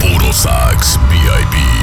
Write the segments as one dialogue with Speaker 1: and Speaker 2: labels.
Speaker 1: Puro Sax VIP.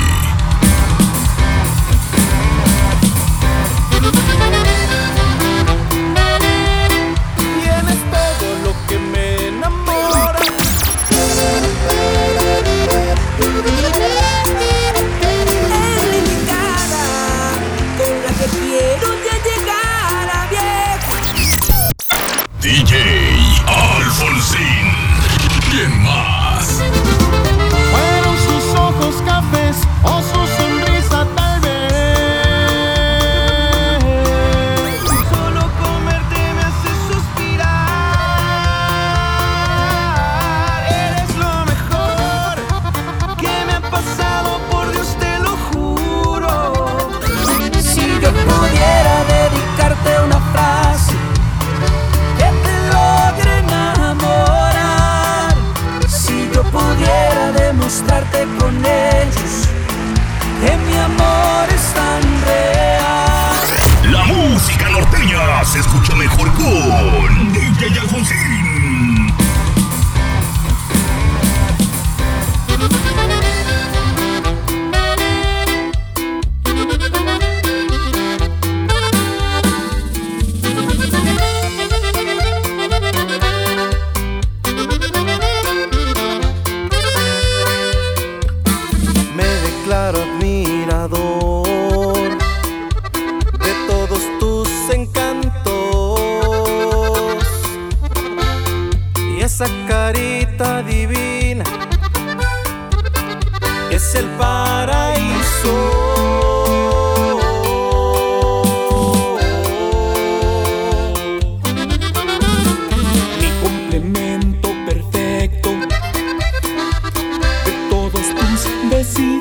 Speaker 2: out of me.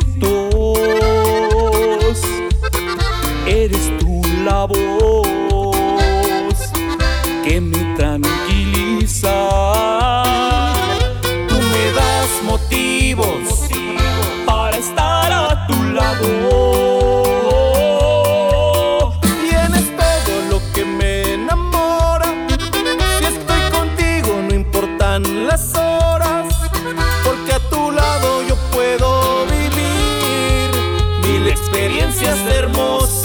Speaker 2: Besitos. Eres tú la experiencias hermosas.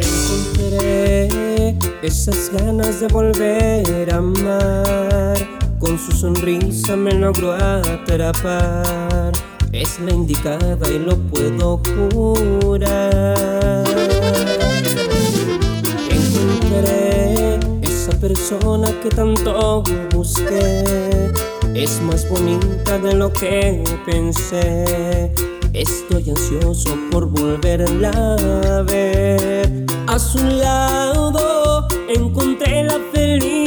Speaker 3: Encontré esas ganas de volver a amar. Con su sonrisa me logró atrapar. Es la indicada y lo puedo jurar. Encontré esa persona que tanto busqué. Es más bonita de lo que pensé. Estoy ansioso por volverla a ver. A su lado encontré la felicidad.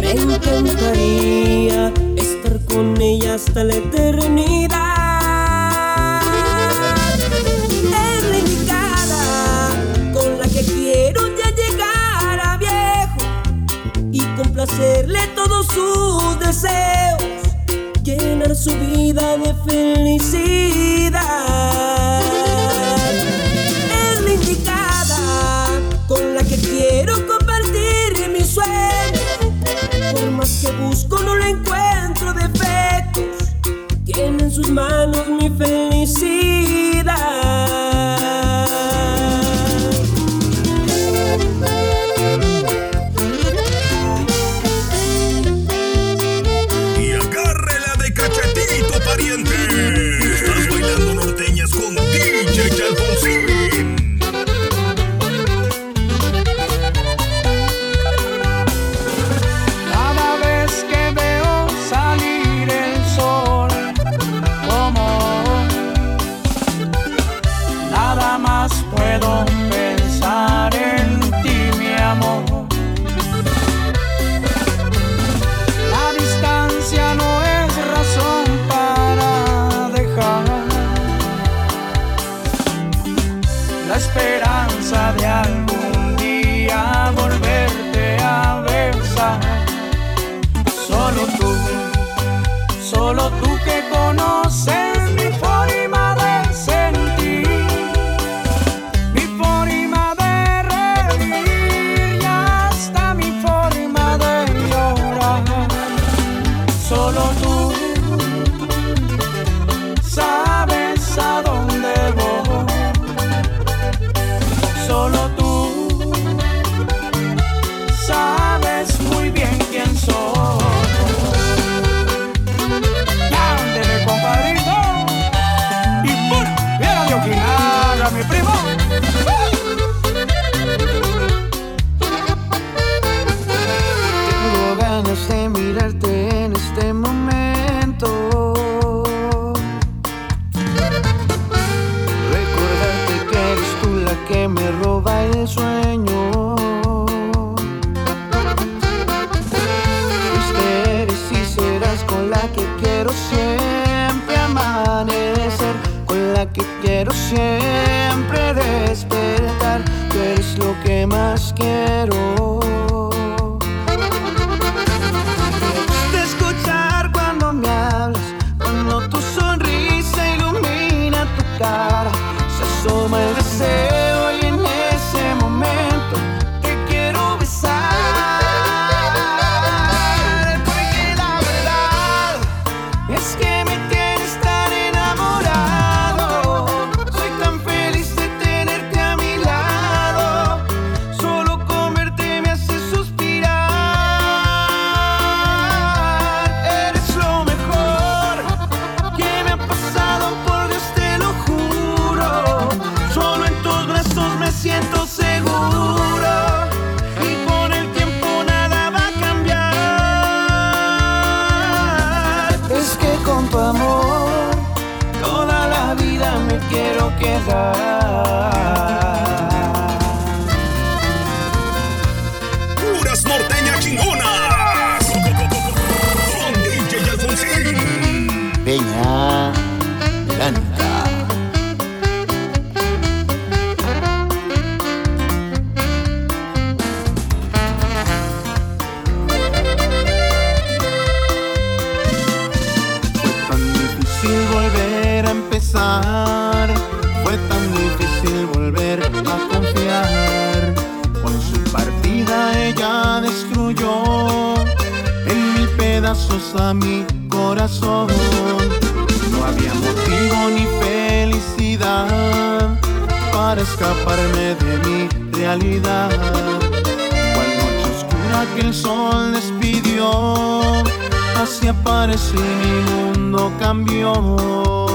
Speaker 3: Me encantaría estar con ella hasta la eternidad. Complacerle todos sus deseos, llenar su vida de felicidad. Es la indicada con la que quiero compartir mi sueño, por más que busco no le encuentro defectos, tiene en sus manos mi felicidad.
Speaker 4: se asoma el deseo. para escaparme de mi realidad. Cual noche oscura que el sol despidió, así aparecí mi mundo cambió.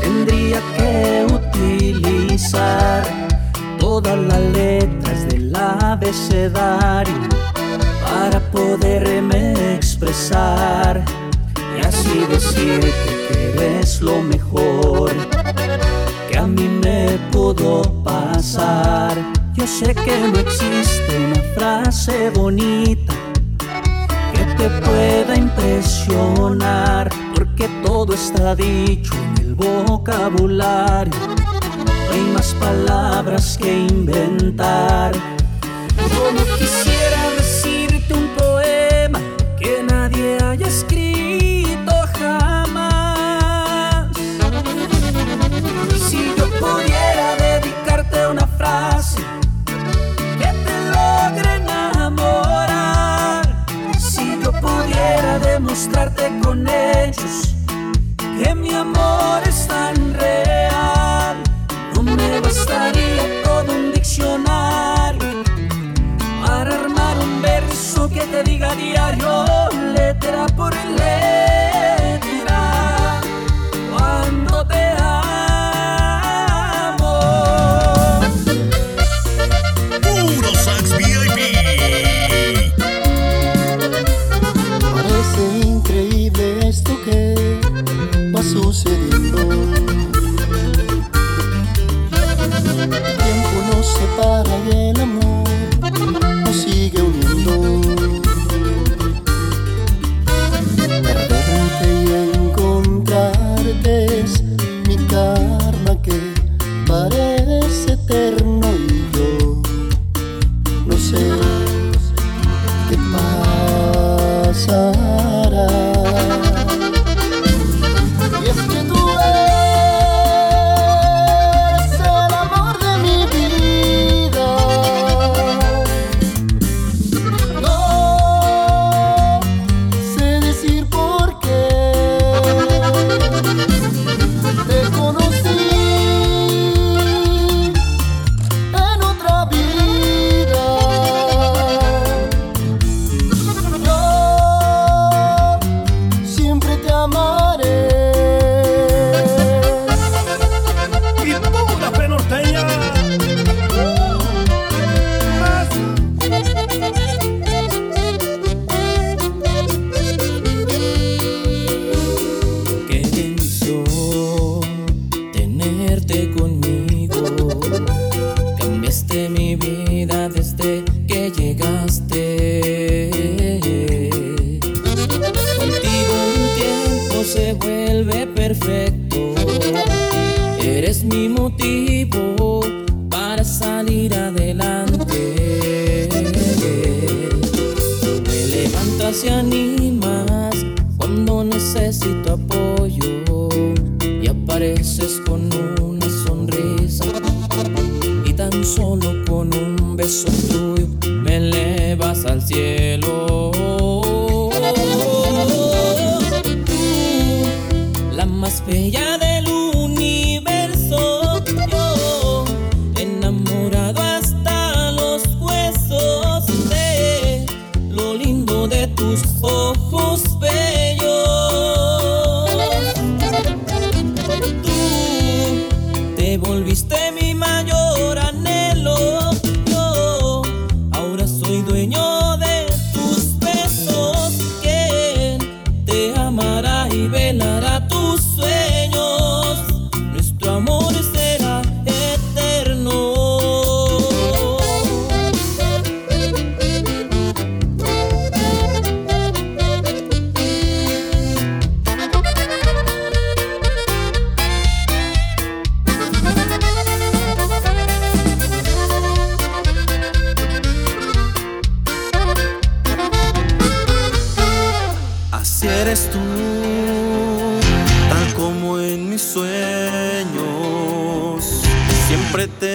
Speaker 1: tendría que utilizar todas las letras del abecedario para poderme expresar y así decirte que eres lo mejor que a mí me pudo pasar. Yo sé que no existe una frase bonita que te pueda impresionar porque todo está dicho en el vocabulario. No hay más palabras que inventar. Yo no quisiera perfecto.
Speaker 5: Eres mi motivo para salir adelante. Me levantas y animas cuando necesito apoyo y apareces con una sonrisa y tan solo con un beso.
Speaker 6: eres tú, tal como en mis sueños, siempre te